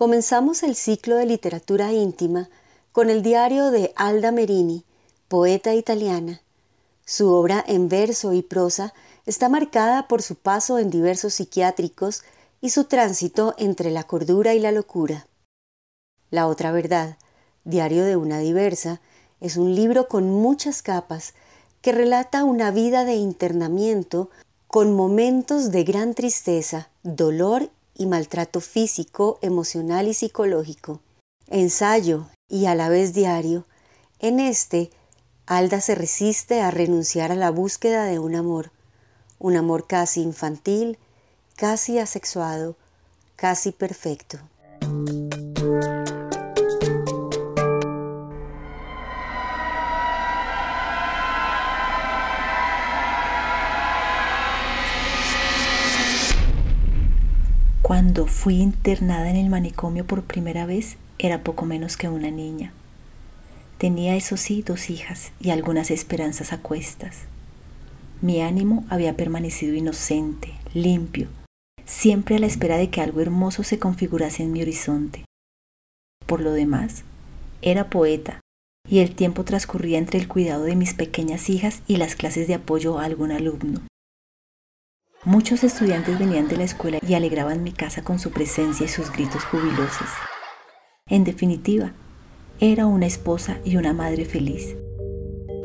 Comenzamos el ciclo de literatura íntima con el diario de Alda Merini, poeta italiana. Su obra en verso y prosa está marcada por su paso en diversos psiquiátricos y su tránsito entre la cordura y la locura. La otra verdad, Diario de una diversa, es un libro con muchas capas que relata una vida de internamiento con momentos de gran tristeza, dolor y maltrato físico, emocional y psicológico. Ensayo y a la vez diario, en este, Alda se resiste a renunciar a la búsqueda de un amor, un amor casi infantil, casi asexuado, casi perfecto. Fui internada en el manicomio por primera vez, era poco menos que una niña. Tenía, eso sí, dos hijas y algunas esperanzas a cuestas. Mi ánimo había permanecido inocente, limpio, siempre a la espera de que algo hermoso se configurase en mi horizonte. Por lo demás, era poeta, y el tiempo transcurría entre el cuidado de mis pequeñas hijas y las clases de apoyo a algún alumno. Muchos estudiantes venían de la escuela y alegraban mi casa con su presencia y sus gritos jubilosos. En definitiva, era una esposa y una madre feliz,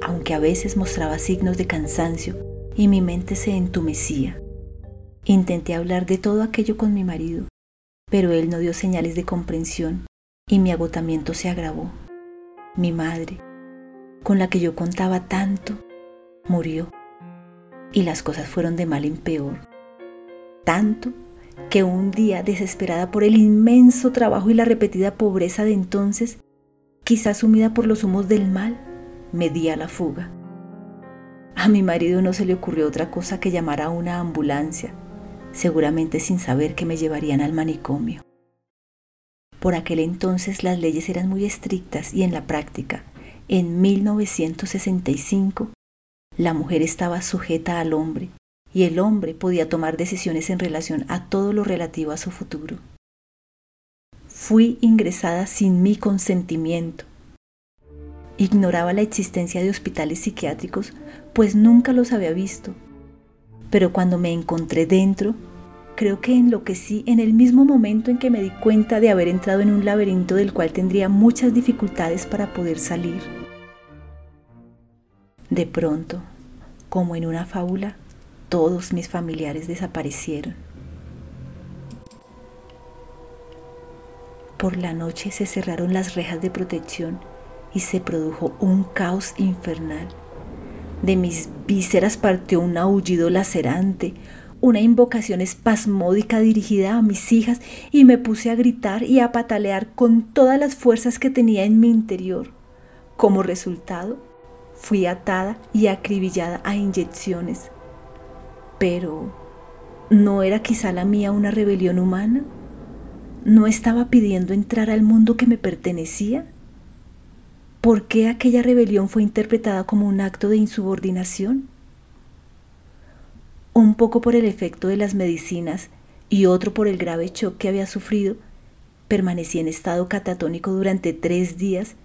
aunque a veces mostraba signos de cansancio y mi mente se entumecía. Intenté hablar de todo aquello con mi marido, pero él no dio señales de comprensión y mi agotamiento se agravó. Mi madre, con la que yo contaba tanto, murió y las cosas fueron de mal en peor. Tanto que un día, desesperada por el inmenso trabajo y la repetida pobreza de entonces, quizás sumida por los humos del mal, me di a la fuga. A mi marido no se le ocurrió otra cosa que llamar a una ambulancia, seguramente sin saber que me llevarían al manicomio. Por aquel entonces las leyes eran muy estrictas y en la práctica, en 1965, la mujer estaba sujeta al hombre y el hombre podía tomar decisiones en relación a todo lo relativo a su futuro. Fui ingresada sin mi consentimiento. Ignoraba la existencia de hospitales psiquiátricos, pues nunca los había visto. Pero cuando me encontré dentro, creo que enloquecí en el mismo momento en que me di cuenta de haber entrado en un laberinto del cual tendría muchas dificultades para poder salir. De pronto, como en una fábula, todos mis familiares desaparecieron. Por la noche se cerraron las rejas de protección y se produjo un caos infernal. De mis vísceras partió un aullido lacerante, una invocación espasmódica dirigida a mis hijas y me puse a gritar y a patalear con todas las fuerzas que tenía en mi interior. Como resultado, Fui atada y acribillada a inyecciones. Pero, ¿no era quizá la mía una rebelión humana? ¿No estaba pidiendo entrar al mundo que me pertenecía? ¿Por qué aquella rebelión fue interpretada como un acto de insubordinación? Un poco por el efecto de las medicinas y otro por el grave shock que había sufrido, permanecí en estado catatónico durante tres días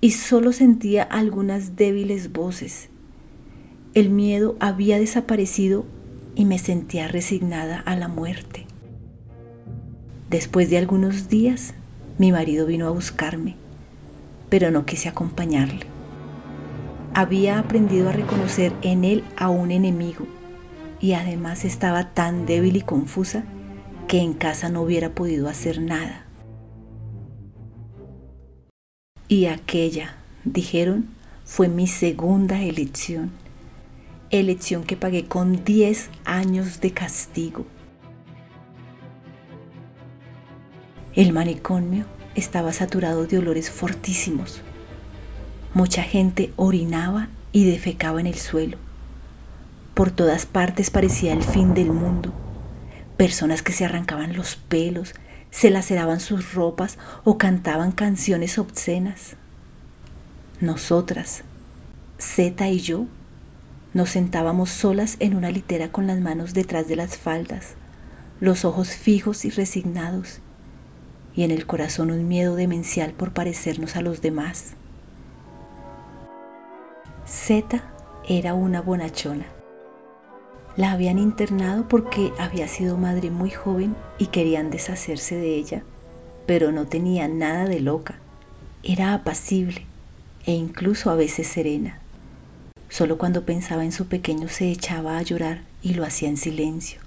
y solo sentía algunas débiles voces. El miedo había desaparecido y me sentía resignada a la muerte. Después de algunos días, mi marido vino a buscarme, pero no quise acompañarle. había aprendido a reconocer en él a un enemigo y además estaba tan débil y confusa que en casa no hubiera podido hacer nada. Y aquella, dijeron, fue mi segunda elección, elección que pagué con 10 años de castigo. El manicomio estaba saturado de olores fortísimos. Mucha gente orinaba y defecaba en el suelo. Por todas partes parecía el fin del mundo. Personas que se arrancaban los pelos, se laceraban sus ropas o cantaban canciones obscenas. Nosotras, Zeta y yo, nos sentábamos solas en una litera con las manos detrás de las faldas, los ojos fijos y resignados, y en el corazón un miedo demencial por parecernos a los demás. Zeta era una bonachona. La habían internado porque había sido madre muy joven y querían deshacerse de ella, pero no tenía nada de loca. Era apacible e incluso a veces serena. Solo cuando pensaba en su pequeño se echaba a llorar y lo hacía en silencio,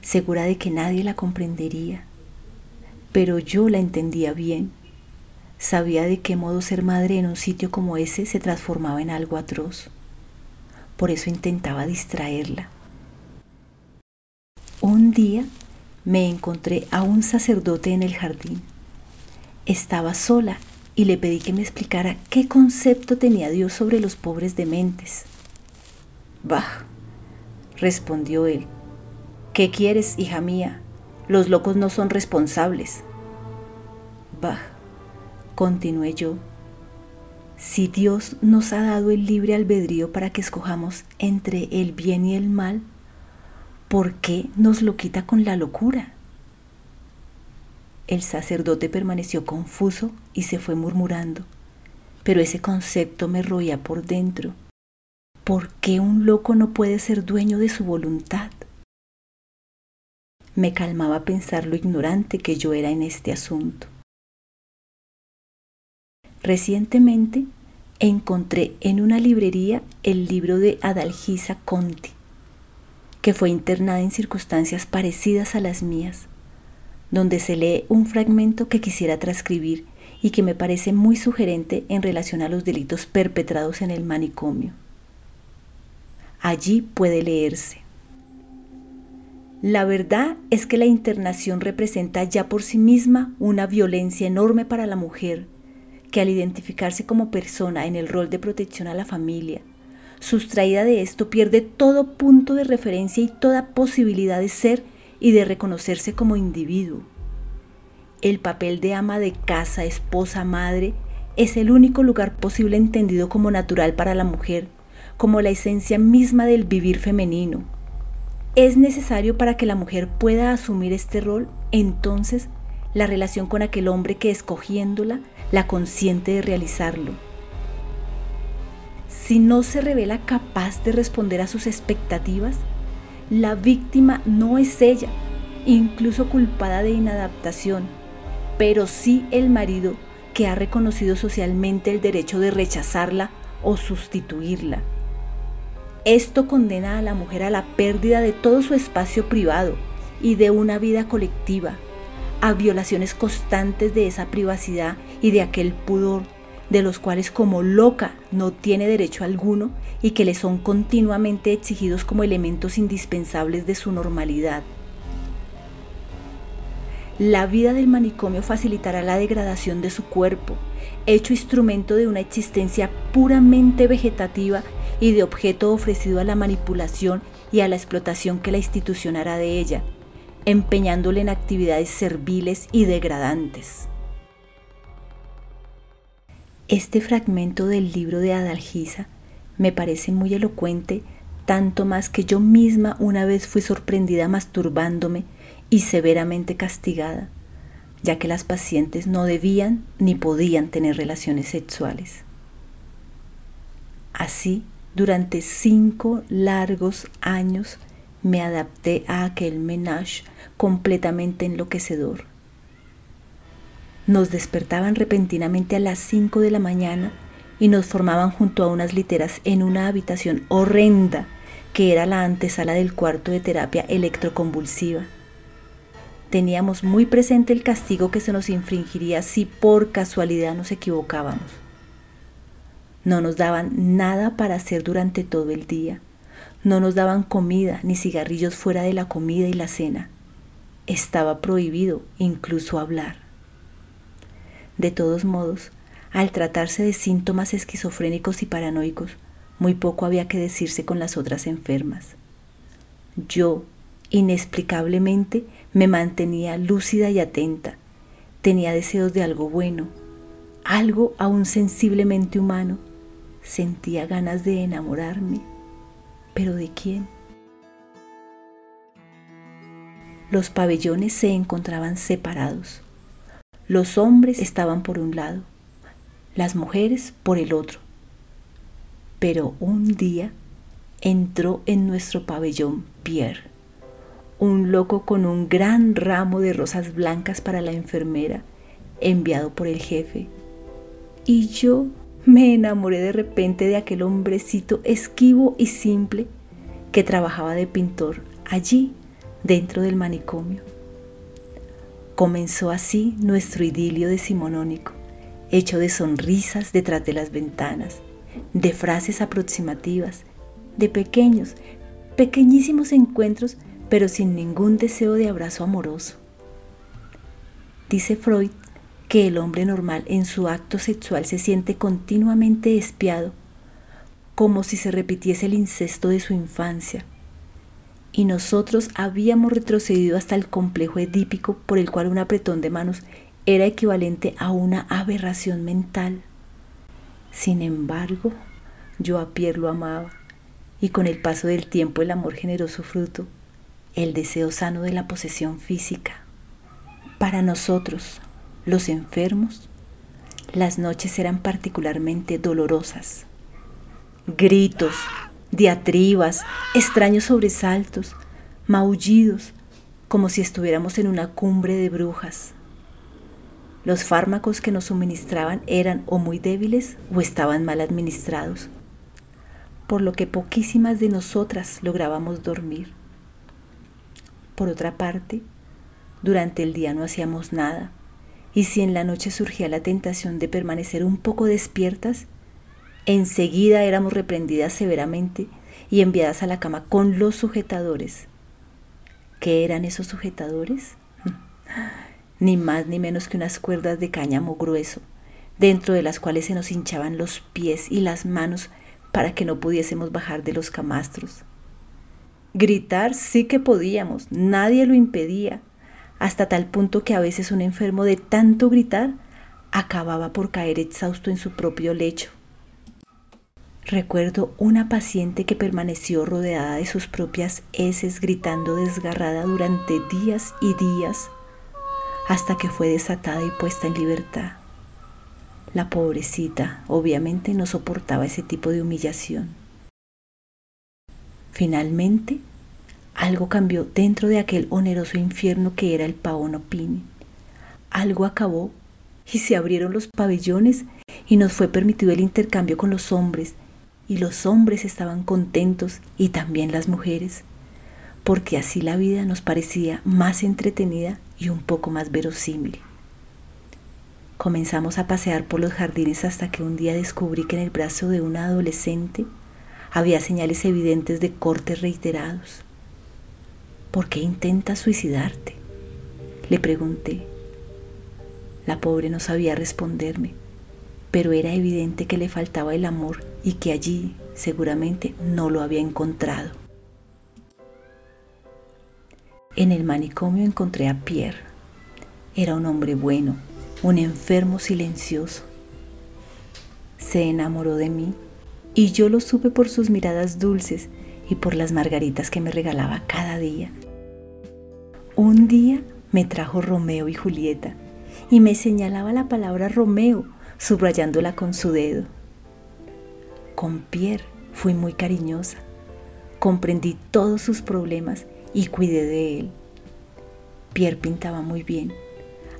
segura de que nadie la comprendería. Pero yo la entendía bien. Sabía de qué modo ser madre en un sitio como ese se transformaba en algo atroz. Por eso intentaba distraerla. Un día me encontré a un sacerdote en el jardín. Estaba sola y le pedí que me explicara qué concepto tenía Dios sobre los pobres dementes. Bah, respondió él. ¿Qué quieres, hija mía? Los locos no son responsables. Bah, continué yo. Si Dios nos ha dado el libre albedrío para que escojamos entre el bien y el mal, ¿por qué nos lo quita con la locura? El sacerdote permaneció confuso y se fue murmurando, pero ese concepto me roía por dentro. ¿Por qué un loco no puede ser dueño de su voluntad? Me calmaba pensar lo ignorante que yo era en este asunto. Recientemente encontré en una librería el libro de Adalgisa Conti, que fue internada en circunstancias parecidas a las mías, donde se lee un fragmento que quisiera transcribir y que me parece muy sugerente en relación a los delitos perpetrados en el manicomio. Allí puede leerse. La verdad es que la internación representa ya por sí misma una violencia enorme para la mujer, que al identificarse como persona en el rol de protección a la familia, sustraída de esto pierde todo punto de referencia y toda posibilidad de ser y de reconocerse como individuo. El papel de ama de casa, esposa, madre, es el único lugar posible entendido como natural para la mujer, como la esencia misma del vivir femenino. Es necesario para que la mujer pueda asumir este rol, entonces, la relación con aquel hombre que escogiéndola la consiente de realizarlo. Si no se revela capaz de responder a sus expectativas, la víctima no es ella, incluso culpada de inadaptación, pero sí el marido que ha reconocido socialmente el derecho de rechazarla o sustituirla. Esto condena a la mujer a la pérdida de todo su espacio privado y de una vida colectiva, a violaciones constantes de esa privacidad y de aquel pudor de los cuales como loca no tiene derecho alguno y que le son continuamente exigidos como elementos indispensables de su normalidad. La vida del manicomio facilitará la degradación de su cuerpo, hecho instrumento de una existencia puramente vegetativa y de objeto ofrecido a la manipulación y a la explotación que la institución hará de ella, empeñándole en actividades serviles y degradantes. Este fragmento del libro de Adalgisa me parece muy elocuente, tanto más que yo misma una vez fui sorprendida masturbándome y severamente castigada, ya que las pacientes no debían ni podían tener relaciones sexuales. Así, durante cinco largos años me adapté a aquel menage completamente enloquecedor nos despertaban repentinamente a las 5 de la mañana y nos formaban junto a unas literas en una habitación horrenda que era la antesala del cuarto de terapia electroconvulsiva. Teníamos muy presente el castigo que se nos infringiría si por casualidad nos equivocábamos. No nos daban nada para hacer durante todo el día. No nos daban comida ni cigarrillos fuera de la comida y la cena. Estaba prohibido incluso hablar. De todos modos, al tratarse de síntomas esquizofrénicos y paranoicos, muy poco había que decirse con las otras enfermas. Yo, inexplicablemente, me mantenía lúcida y atenta. Tenía deseos de algo bueno, algo aún sensiblemente humano. Sentía ganas de enamorarme. ¿Pero de quién? Los pabellones se encontraban separados. Los hombres estaban por un lado, las mujeres por el otro. Pero un día entró en nuestro pabellón Pierre, un loco con un gran ramo de rosas blancas para la enfermera, enviado por el jefe. Y yo me enamoré de repente de aquel hombrecito esquivo y simple que trabajaba de pintor allí, dentro del manicomio. Comenzó así nuestro idilio decimonónico, hecho de sonrisas detrás de las ventanas, de frases aproximativas, de pequeños, pequeñísimos encuentros, pero sin ningún deseo de abrazo amoroso. Dice Freud que el hombre normal en su acto sexual se siente continuamente espiado, como si se repitiese el incesto de su infancia, y nosotros habíamos retrocedido hasta el complejo edípico por el cual un apretón de manos era equivalente a una aberración mental. Sin embargo, yo a Pierre lo amaba, y con el paso del tiempo el amor generoso fruto, el deseo sano de la posesión física. Para nosotros, los enfermos, las noches eran particularmente dolorosas. Gritos, diatribas, extraños sobresaltos, maullidos, como si estuviéramos en una cumbre de brujas. Los fármacos que nos suministraban eran o muy débiles o estaban mal administrados, por lo que poquísimas de nosotras lográbamos dormir. Por otra parte, durante el día no hacíamos nada, y si en la noche surgía la tentación de permanecer un poco despiertas, Enseguida éramos reprendidas severamente y enviadas a la cama con los sujetadores. ¿Qué eran esos sujetadores? ni más ni menos que unas cuerdas de cáñamo grueso, dentro de las cuales se nos hinchaban los pies y las manos para que no pudiésemos bajar de los camastros. Gritar sí que podíamos, nadie lo impedía, hasta tal punto que a veces un enfermo de tanto gritar acababa por caer exhausto en su propio lecho. Recuerdo una paciente que permaneció rodeada de sus propias heces gritando desgarrada durante días y días hasta que fue desatada y puesta en libertad. La pobrecita obviamente no soportaba ese tipo de humillación. Finalmente, algo cambió dentro de aquel oneroso infierno que era el Paono Pini. Algo acabó y se abrieron los pabellones y nos fue permitido el intercambio con los hombres y los hombres estaban contentos y también las mujeres, porque así la vida nos parecía más entretenida y un poco más verosímil. Comenzamos a pasear por los jardines hasta que un día descubrí que en el brazo de una adolescente había señales evidentes de cortes reiterados. ¿Por qué intentas suicidarte? Le pregunté. La pobre no sabía responderme pero era evidente que le faltaba el amor y que allí seguramente no lo había encontrado. En el manicomio encontré a Pierre. Era un hombre bueno, un enfermo silencioso. Se enamoró de mí y yo lo supe por sus miradas dulces y por las margaritas que me regalaba cada día. Un día me trajo Romeo y Julieta y me señalaba la palabra Romeo subrayándola con su dedo. Con Pierre fui muy cariñosa. Comprendí todos sus problemas y cuidé de él. Pierre pintaba muy bien.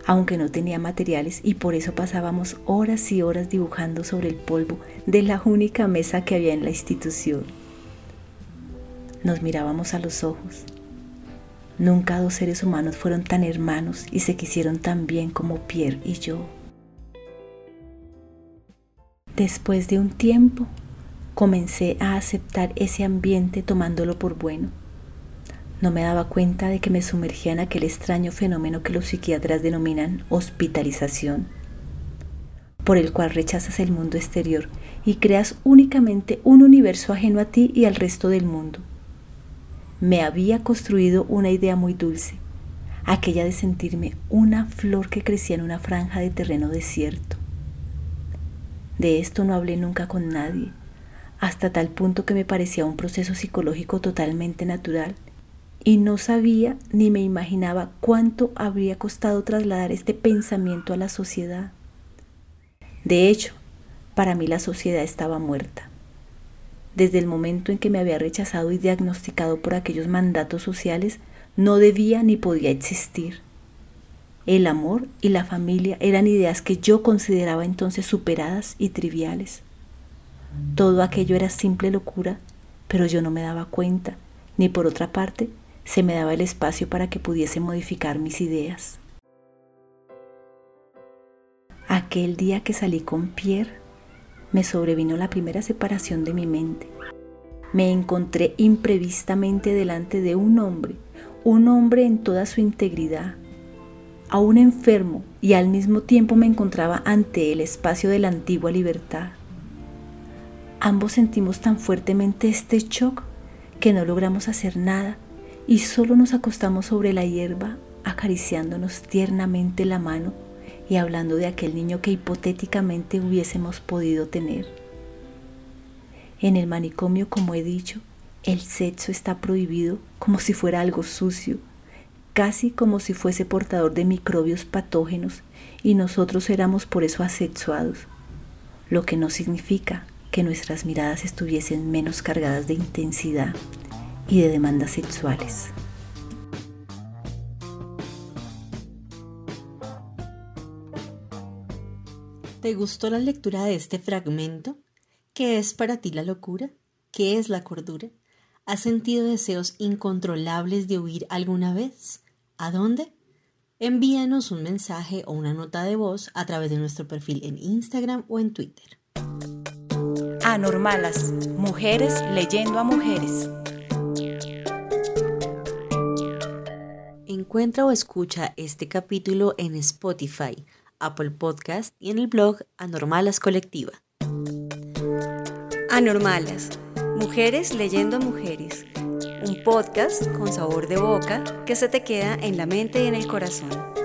aunque no tenía materiales y por eso pasábamos horas y horas dibujando sobre el polvo de la única mesa que había en la institución. Nos mirábamos a los ojos. Nunca dos seres humanos fueron tan hermanos y se quisieron tan bien como Pierre y yo. Después de un tiempo, comencé a aceptar ese ambiente tomándolo por bueno no me daba cuenta de que me sumergía en aquel extraño fenómeno que los psiquiatras denominan hospitalización, por el cual rechazas el mundo exterior y creas únicamente un universo ajeno a ti y al resto del mundo. Me había construido una idea muy dulce, aquella de sentirme una flor que crecía en una franja de terreno desierto. De esto no hablé nunca con nadie, hasta tal punto que me parecía un proceso psicológico totalmente natural y no sabía ni me imaginaba cuánto habría costado trasladar este pensamiento a la sociedad. De hecho, para mí la sociedad estaba muerta. Desde el momento en que me había rechazado y diagnosticado por aquellos mandatos sociales, no debía ni podía existir. El amor y la familia eran ideas que yo consideraba entonces superadas y triviales. Todo aquello era simple locura, pero yo no me daba cuenta, ni por otra parte se me daba el espacio para que pudiese modificar mis ideas. Aquel día que salí con Pierre, me sobrevino la primera separación de mi mente. Me encontré imprevistamente delante de un hombre, un hombre en toda su integridad, a un enfermo y al mismo tiempo me encontraba ante el espacio de la antigua libertad. Ambos sentimos tan fuertemente este shock que no logramos hacer nada y solo nos acostamos sobre la hierba acariciándonos tiernamente la mano y hablando de aquel niño que hipotéticamente hubiésemos podido tener. En el manicomio, como he dicho, el sexo está prohibido como si fuera algo sucio, casi como si fuese portador de microbios patógenos y nosotros éramos por eso asexuados, lo que no significa que nuestras miradas estuviesen menos cargadas de intensidad y de demandas sexuales. ¿Te gustó la lectura de este fragmento? ¿Qué es para ti la locura? ¿Qué es la cordura? ¿Has sentido deseos incontrolables de huir alguna vez? ¿A dónde? Envíanos un mensaje o una nota de voz a través de nuestro perfil en Instagram o en Twitter. Anormalas, mujeres leyendo a mujeres. Encuentra o escucha este capítulo en Spotify, Apple Podcast y en el blog Anormalas Colectiva. Anormalas, mujeres leyendo mujeres. Un podcast con sabor de boca que se te queda en la mente y en el corazón.